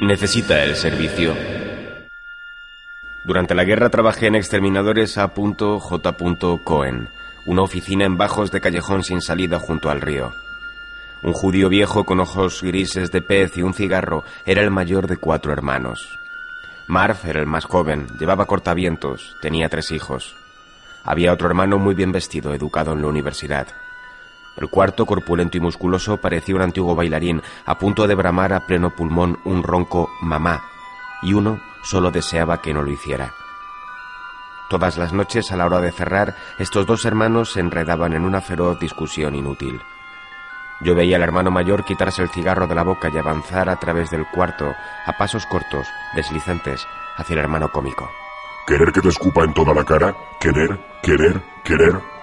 Necesita el servicio. Durante la guerra trabajé en exterminadores A.J. Cohen, una oficina en bajos de callejón sin salida junto al río. Un judío viejo con ojos grises de pez y un cigarro era el mayor de cuatro hermanos. Marv era el más joven, llevaba cortavientos, tenía tres hijos. Había otro hermano muy bien vestido, educado en la universidad. El cuarto, corpulento y musculoso, parecía un antiguo bailarín, a punto de bramar a pleno pulmón un ronco mamá, y uno solo deseaba que no lo hiciera. Todas las noches, a la hora de cerrar, estos dos hermanos se enredaban en una feroz discusión inútil. Yo veía al hermano mayor quitarse el cigarro de la boca y avanzar a través del cuarto, a pasos cortos, deslizantes, hacia el hermano cómico. ¿Querer que te escupa en toda la cara? ¿Querer? ¿Querer? ¿Querer?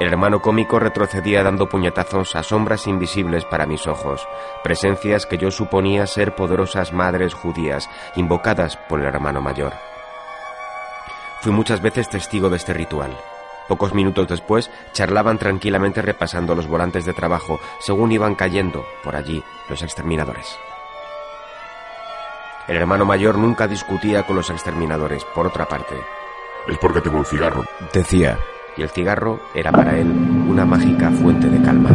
El hermano cómico retrocedía dando puñetazos a sombras invisibles para mis ojos, presencias que yo suponía ser poderosas madres judías, invocadas por el hermano mayor. Fui muchas veces testigo de este ritual. Pocos minutos después charlaban tranquilamente repasando los volantes de trabajo según iban cayendo por allí los exterminadores. El hermano mayor nunca discutía con los exterminadores, por otra parte. Es porque tengo un cigarro, decía, y el cigarro era para él una mágica fuente de calma.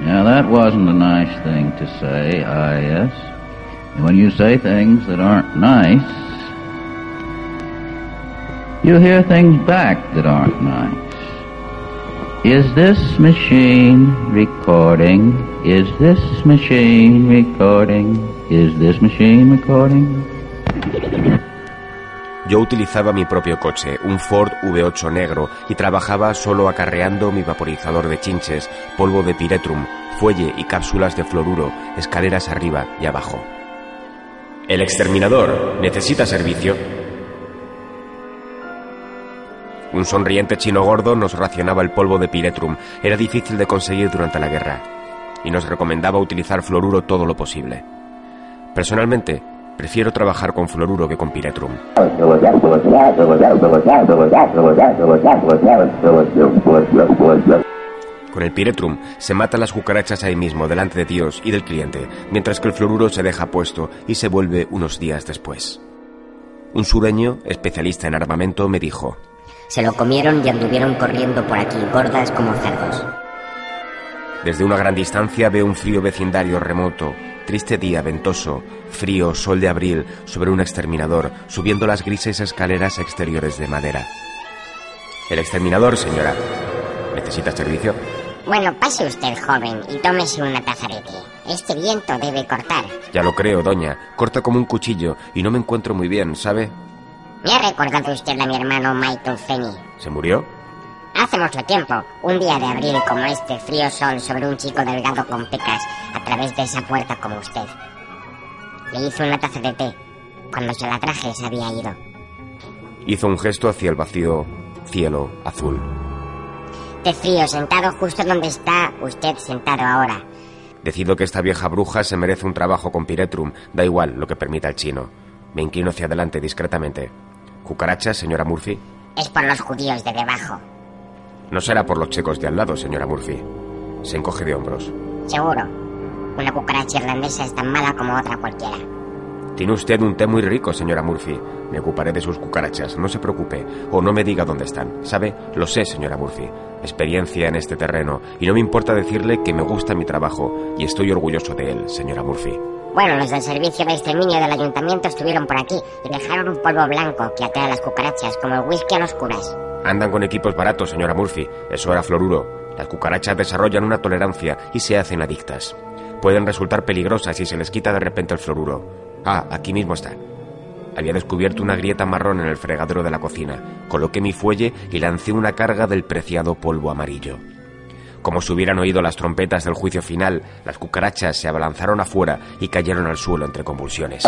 Now that wasn't a nice thing to say, I yes. When you say things that aren't nice, you hear things back that aren't nice. Is this machine recording? Is this machine recording? Is this machine recording? Yo utilizaba mi propio coche, un Ford V8 negro, y trabajaba solo acarreando mi vaporizador de chinches, polvo de piretrum, fuelle y cápsulas de fluoruro, escaleras arriba y abajo. El exterminador necesita servicio. Un sonriente chino gordo nos racionaba el polvo de piretrum. Era difícil de conseguir durante la guerra. Y nos recomendaba utilizar fluoruro todo lo posible. Personalmente, prefiero trabajar con fluoruro que con piretrum. Con el piretrum se matan las cucarachas ahí mismo, delante de Dios y del cliente, mientras que el fluoruro se deja puesto y se vuelve unos días después. Un sureño, especialista en armamento, me dijo, Se lo comieron y anduvieron corriendo por aquí, gordas como cerdos. Desde una gran distancia veo un frío vecindario remoto, triste día ventoso, frío, sol de abril, sobre un exterminador, subiendo las grises escaleras exteriores de madera. El exterminador, señora. ¿Necesita servicio? Bueno, pase usted, joven, y tómese una taza de té. Este viento debe cortar. Ya lo creo, doña. Corta como un cuchillo y no me encuentro muy bien, ¿sabe? ¿Me ha recordado usted a mi hermano Michael Fenny? ¿Se murió? Hace mucho tiempo, un día de abril como este, frío sol sobre un chico delgado con pecas a través de esa puerta como usted. Le hizo una taza de té. Cuando se la traje se había ido. Hizo un gesto hacia el vacío cielo azul. De frío, sentado justo donde está usted sentado ahora. Decido que esta vieja bruja se merece un trabajo con Piretrum, da igual lo que permita el chino. Me inclino hacia adelante discretamente. ¿Cucarachas, señora Murphy? Es por los judíos de debajo. No será por los checos de al lado, señora Murphy. Se encoge de hombros. Seguro. Una cucaracha irlandesa es tan mala como otra cualquiera. Tiene usted un té muy rico, señora Murphy. Me ocuparé de sus cucarachas, no se preocupe, o no me diga dónde están. ¿Sabe? Lo sé, señora Murphy. Experiencia en este terreno, y no me importa decirle que me gusta mi trabajo, y estoy orgulloso de él, señora Murphy. Bueno, los del servicio de exterminio del ayuntamiento estuvieron por aquí y dejaron un polvo blanco que atrae a las cucarachas, como el whisky a los curas. Andan con equipos baratos, señora Murphy. Eso era fluoruro. Las cucarachas desarrollan una tolerancia y se hacen adictas. Pueden resultar peligrosas si se les quita de repente el fluoruro. Ah, aquí mismo está. Había descubierto una grieta marrón en el fregadero de la cocina. Coloqué mi fuelle y lancé una carga del preciado polvo amarillo. Como si hubieran oído las trompetas del juicio final, las cucarachas se abalanzaron afuera y cayeron al suelo entre convulsiones.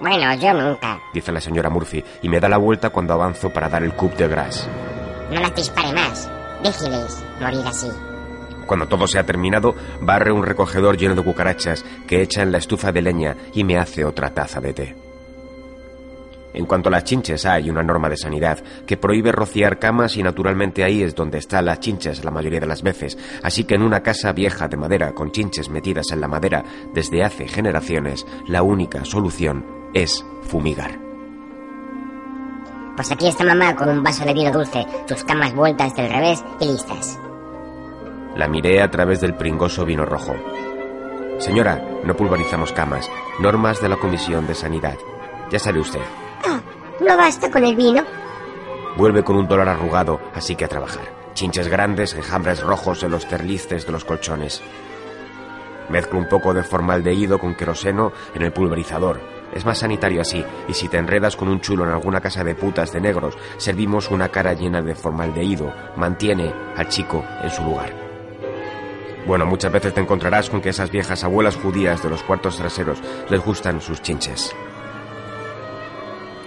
Bueno, yo nunca. Dice la señora Murphy y me da la vuelta cuando avanzo para dar el coup de gras. No las dispare más. Déjeles morir así. Cuando todo se ha terminado, barre un recogedor lleno de cucarachas que echa en la estufa de leña y me hace otra taza de té. En cuanto a las chinches, hay una norma de sanidad que prohíbe rociar camas y naturalmente ahí es donde están las chinches la mayoría de las veces. Así que en una casa vieja de madera con chinches metidas en la madera desde hace generaciones, la única solución es fumigar. Pues aquí está mamá con un vaso de vino dulce, sus camas vueltas del revés y listas. La miré a través del pringoso vino rojo. Señora, no pulverizamos camas. Normas de la Comisión de Sanidad. Ya sabe usted. Ah, ¿no basta con el vino? Vuelve con un dólar arrugado, así que a trabajar. Chinches grandes, enjambres rojos en los terlices de los colchones. Mezclo un poco de formaldehído con queroseno en el pulverizador. Es más sanitario así, y si te enredas con un chulo en alguna casa de putas de negros, servimos una cara llena de formaldehído. Mantiene al chico en su lugar. Bueno, muchas veces te encontrarás con que esas viejas abuelas judías de los cuartos traseros les gustan sus chinches.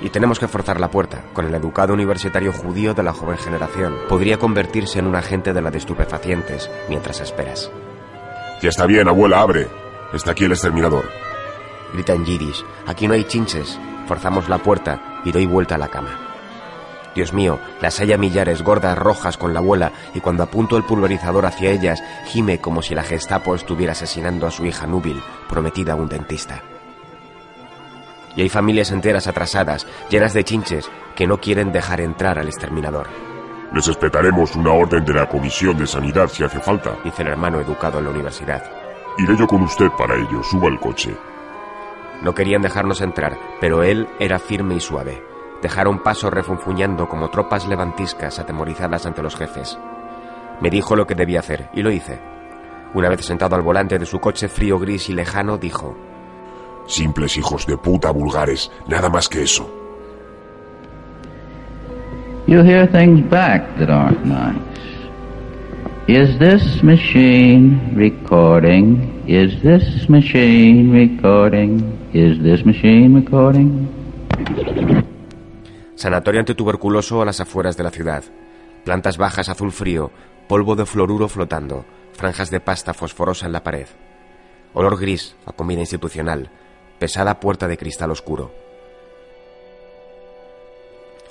Y tenemos que forzar la puerta. Con el educado universitario judío de la joven generación, podría convertirse en un agente de la de estupefacientes mientras esperas. Ya está bien, abuela, abre. Está aquí el exterminador. Grita en yiddish. Aquí no hay chinches. Forzamos la puerta y doy vuelta a la cama. Dios mío, las hay a millares gordas rojas con la abuela y cuando apunto el pulverizador hacia ellas, gime como si la Gestapo estuviera asesinando a su hija núbil, prometida a un dentista. Y hay familias enteras atrasadas, llenas de chinches, que no quieren dejar entrar al exterminador, Les respetaremos una orden de la Comisión de Sanidad si hace falta. dice el hermano educado en la universidad. Iré yo con usted para ello. Suba al coche. No querían dejarnos entrar, pero él era firme y suave. Dejaron paso refunfuñando como tropas levantiscas atemorizadas ante los jefes. Me dijo lo que debía hacer, y lo hice. Una vez sentado al volante de su coche frío, gris y lejano, dijo, Simples hijos de puta vulgares. Nada más que eso. You hear things back that aren't nice. Is this machine recording? Is this machine recording? Is this machine recording? Sanatorio antituberculoso a las afueras de la ciudad. Plantas bajas azul frío, polvo de fluoruro flotando, franjas de pasta fosforosa en la pared. Olor gris a comida institucional, pesada puerta de cristal oscuro.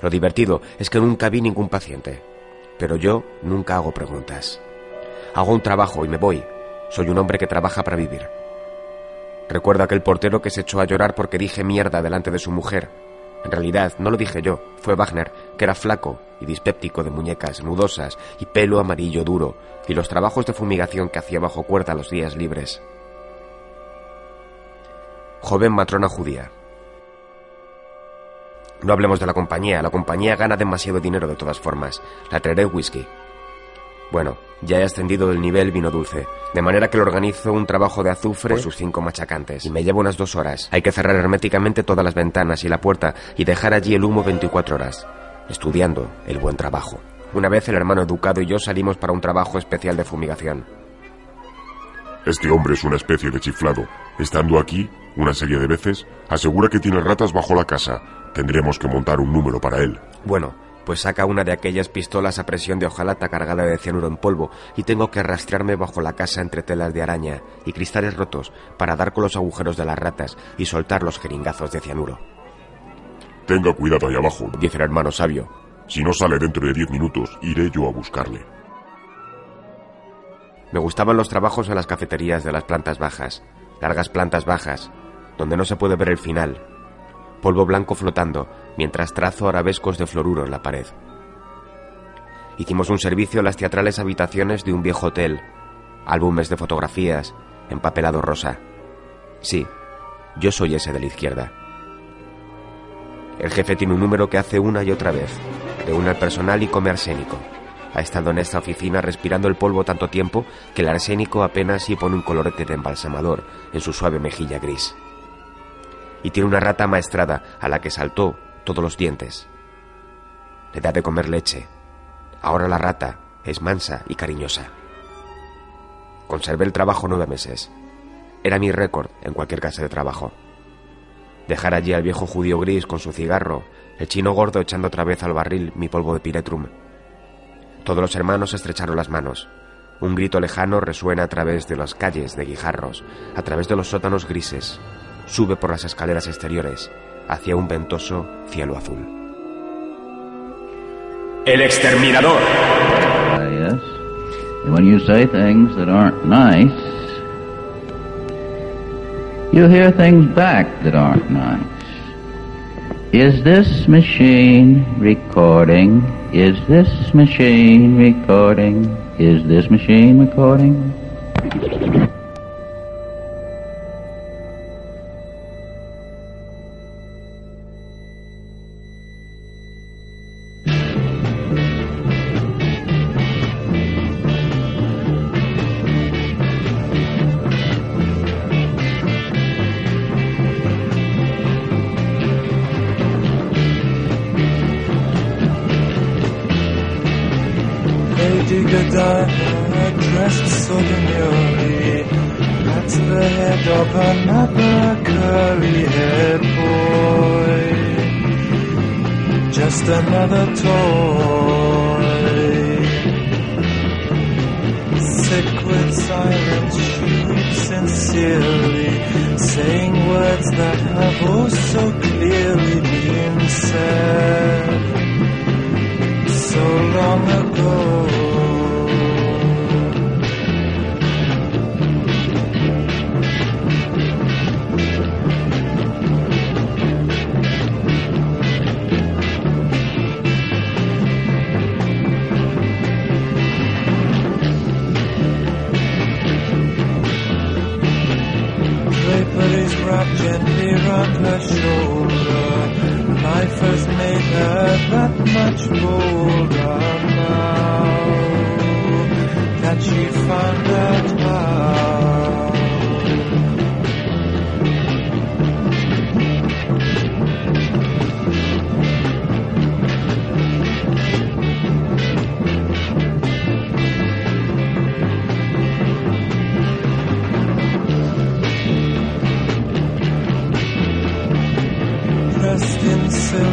Lo divertido es que nunca vi ningún paciente, pero yo nunca hago preguntas. Hago un trabajo y me voy. Soy un hombre que trabaja para vivir. Recuerdo aquel portero que se echó a llorar porque dije mierda delante de su mujer. En realidad, no lo dije yo, fue Wagner, que era flaco y dispéptico de muñecas nudosas y pelo amarillo duro, y los trabajos de fumigación que hacía bajo cuerda los días libres. Joven matrona judía. No hablemos de la compañía, la compañía gana demasiado dinero de todas formas. La traeré whisky. Bueno, ya he ascendido del nivel vino dulce, de manera que le organizo un trabajo de azufre por sus cinco machacantes, y me llevo unas dos horas. Hay que cerrar herméticamente todas las ventanas y la puerta y dejar allí el humo 24 horas, estudiando el buen trabajo. Una vez el hermano educado y yo salimos para un trabajo especial de fumigación. Este hombre es una especie de chiflado. Estando aquí, una serie de veces, asegura que tiene ratas bajo la casa. Tendremos que montar un número para él. Bueno, pues saca una de aquellas pistolas a presión de hojalata cargada de cianuro en polvo y tengo que rastrearme bajo la casa entre telas de araña y cristales rotos para dar con los agujeros de las ratas y soltar los jeringazos de cianuro. Tenga cuidado ahí abajo. Dice el hermano sabio. Si no sale dentro de diez minutos, iré yo a buscarle. Me gustaban los trabajos en las cafeterías de las plantas bajas, largas plantas bajas, donde no se puede ver el final. Polvo blanco flotando, mientras trazo arabescos de fluoruro en la pared. Hicimos un servicio en las teatrales habitaciones de un viejo hotel, álbumes de fotografías, empapelado rosa. Sí, yo soy ese de la izquierda. El jefe tiene un número que hace una y otra vez. Reúne al personal y come arsénico. Ha estado en esta oficina respirando el polvo tanto tiempo que el arsénico apenas sí pone un colorete de embalsamador en su suave mejilla gris. Y tiene una rata maestrada a la que saltó todos los dientes. Le da de comer leche. Ahora la rata es mansa y cariñosa. Conservé el trabajo nueve meses. Era mi récord en cualquier casa de trabajo. Dejar allí al viejo judío gris con su cigarro, el chino gordo echando otra vez al barril mi polvo de piretrum. Todos los hermanos estrecharon las manos. Un grito lejano resuena a través de las calles de guijarros, a través de los sótanos grises. Sube por las escaleras exteriores, hacia un ventoso cielo azul. El exterminador. Ah, yes. And when you say things that aren't nice, you hear things back that aren't nice. Is this machine recording? Is this machine recording? Is this machine recording? Lady dressed so demurely, that's the head of another curly-haired boy. Just another toy. Sick with silence, she weeps sincerely, saying words that have oh so clearly been said so long ago.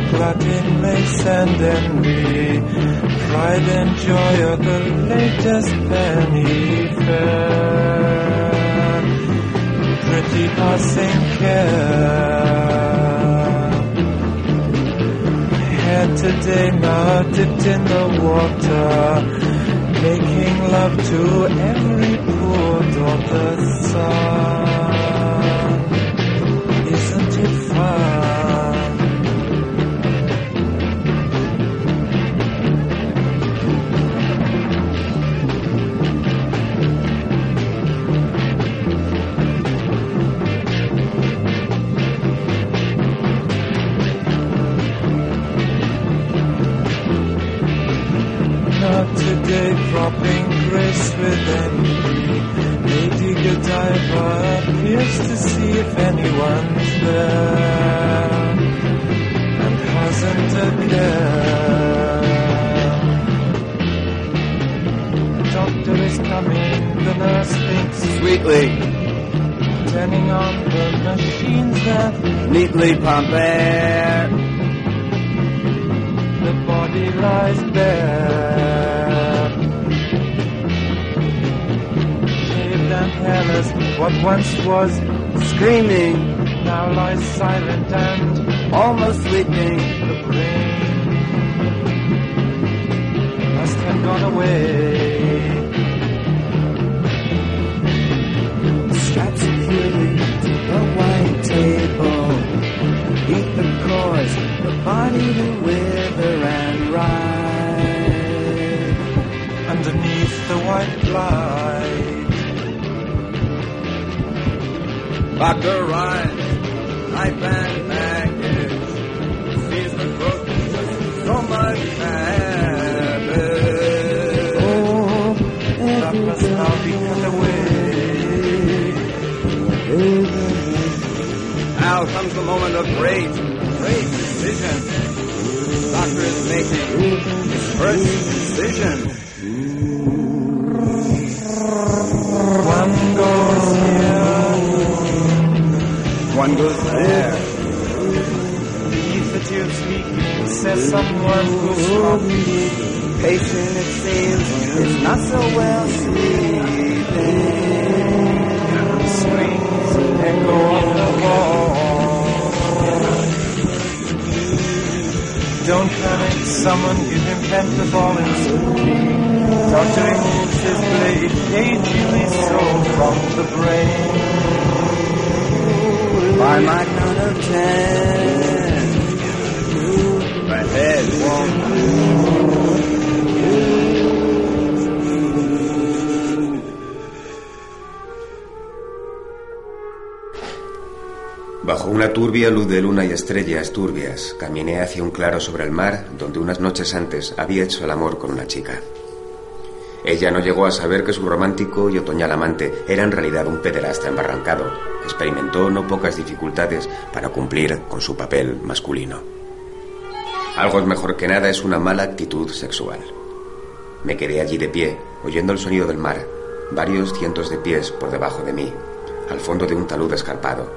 In silk, Latin lace and envy, pride and joy of the latest penny fair. Pretty passing care. Hair today now dipped in the water, making love to every poor daughter's son. Was Screaming, now lies silent and almost sleeping. the brain must have gone away. Strap securely to the white table. Eat the cause, the body to wither and ride. underneath the white light. Dr. Ryan, knife and package. Sees the of so much habit. Oh, now be cut away. Now comes the moment of great, great decision. Doctor is making his first decision. One goes there. beneath the tube speaking, says someone who's from Patient, it seems, is not so well sleeping. screams echo on the wall. Don't panic, someone give him pep the ball and. Doctor removes his blade, cagily so from the brain. By my count of ten, my head won't Bajo una turbia luz de luna y estrellas turbias, caminé hacia un claro sobre el mar donde unas noches antes había hecho el amor con una chica. Ella no llegó a saber que su romántico y otoñal amante era en realidad un pederasta embarrancado. Experimentó no pocas dificultades para cumplir con su papel masculino. Algo mejor que nada es una mala actitud sexual. Me quedé allí de pie, oyendo el sonido del mar, varios cientos de pies por debajo de mí, al fondo de un talud escarpado,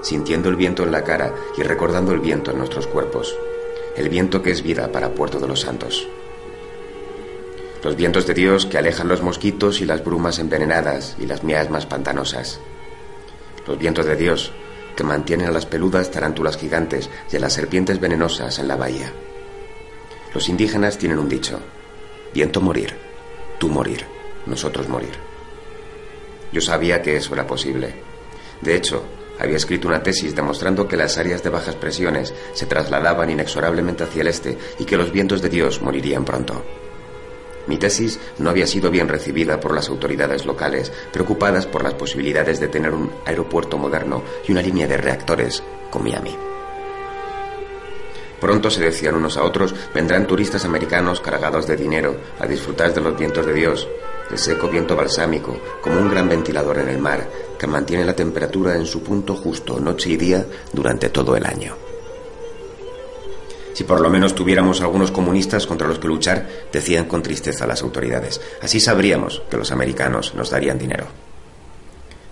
sintiendo el viento en la cara y recordando el viento en nuestros cuerpos, el viento que es vida para Puerto de los Santos. Los vientos de Dios que alejan los mosquitos y las brumas envenenadas y las miasmas pantanosas. Los vientos de Dios que mantienen a las peludas tarántulas gigantes y a las serpientes venenosas en la bahía. Los indígenas tienen un dicho, viento morir, tú morir, nosotros morir. Yo sabía que eso era posible. De hecho, había escrito una tesis demostrando que las áreas de bajas presiones se trasladaban inexorablemente hacia el este y que los vientos de Dios morirían pronto. Mi tesis no había sido bien recibida por las autoridades locales, preocupadas por las posibilidades de tener un aeropuerto moderno y una línea de reactores con Miami. Pronto se decían unos a otros, vendrán turistas americanos cargados de dinero a disfrutar de los vientos de Dios, el seco viento balsámico, como un gran ventilador en el mar, que mantiene la temperatura en su punto justo noche y día durante todo el año. Si por lo menos tuviéramos algunos comunistas contra los que luchar, decían con tristeza las autoridades. Así sabríamos que los americanos nos darían dinero.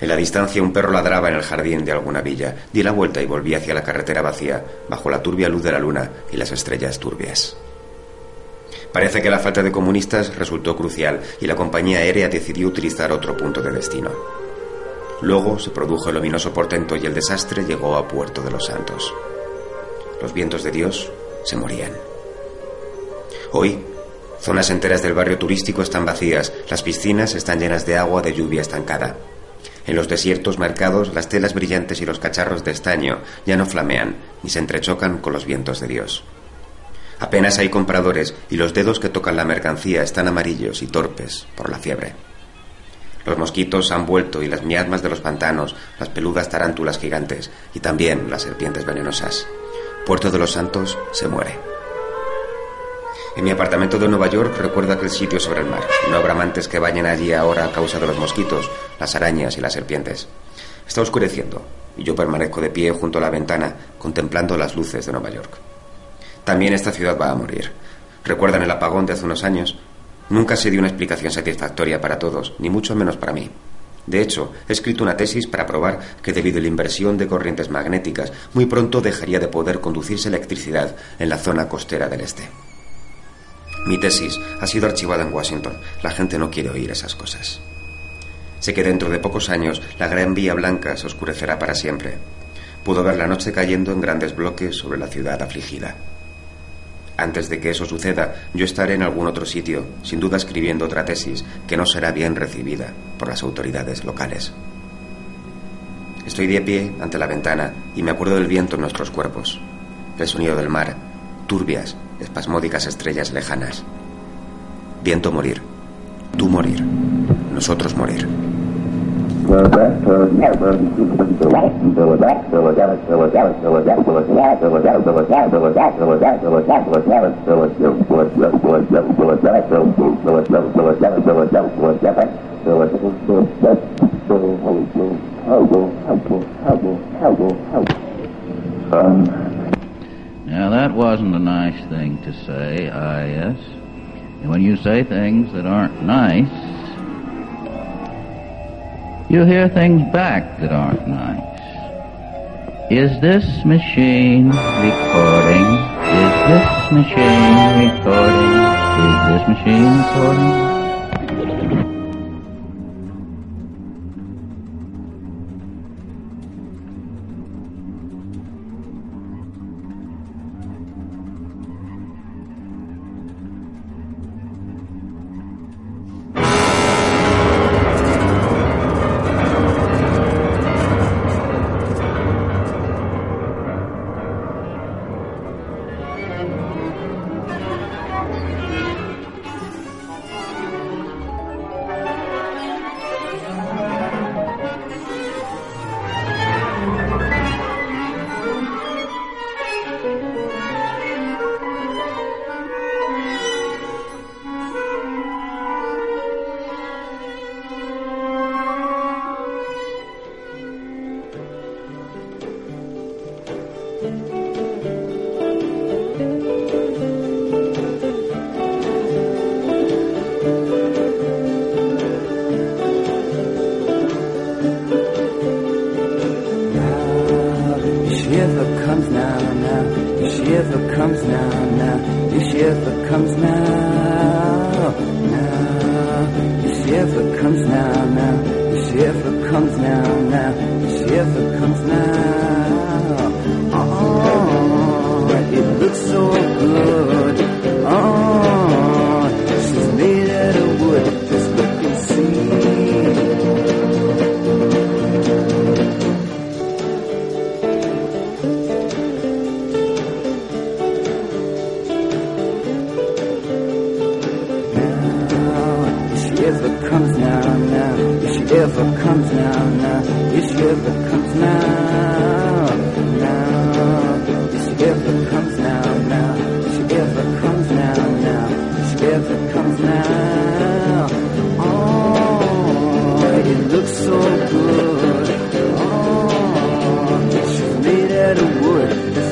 En la distancia un perro ladraba en el jardín de alguna villa. Di la vuelta y volví hacia la carretera vacía, bajo la turbia luz de la luna y las estrellas turbias. Parece que la falta de comunistas resultó crucial y la compañía aérea decidió utilizar otro punto de destino. Luego se produjo el ominoso portento y el desastre llegó a Puerto de los Santos. Los vientos de Dios se morían. Hoy, zonas enteras del barrio turístico están vacías, las piscinas están llenas de agua de lluvia estancada. En los desiertos mercados, las telas brillantes y los cacharros de estaño ya no flamean ni se entrechocan con los vientos de Dios. Apenas hay compradores y los dedos que tocan la mercancía están amarillos y torpes por la fiebre. Los mosquitos han vuelto y las miasmas de los pantanos, las peludas tarántulas gigantes y también las serpientes venenosas. Puerto de los Santos se muere. En mi apartamento de Nueva York recuerdo aquel sitio sobre el mar. No habrá amantes que vayan allí ahora a causa de los mosquitos, las arañas y las serpientes. Está oscureciendo y yo permanezco de pie junto a la ventana contemplando las luces de Nueva York. También esta ciudad va a morir. ¿Recuerdan el apagón de hace unos años? Nunca se dio una explicación satisfactoria para todos, ni mucho menos para mí. De hecho, he escrito una tesis para probar que debido a la inversión de corrientes magnéticas, muy pronto dejaría de poder conducirse electricidad en la zona costera del este. Mi tesis ha sido archivada en Washington. La gente no quiere oír esas cosas. Sé que dentro de pocos años la Gran Vía Blanca se oscurecerá para siempre. Pudo ver la noche cayendo en grandes bloques sobre la ciudad afligida. Antes de que eso suceda, yo estaré en algún otro sitio, sin duda escribiendo otra tesis que no será bien recibida por las autoridades locales. Estoy de pie ante la ventana y me acuerdo del viento en nuestros cuerpos, del sonido del mar, turbias, espasmódicas estrellas lejanas. Viento morir, tú morir, nosotros morir. Now, that wasn't a nice thing to say, I.S. And when you say things that aren't nice, you hear things back that aren't nice. Is this machine recording? Is this machine recording? Is this machine recording? redwood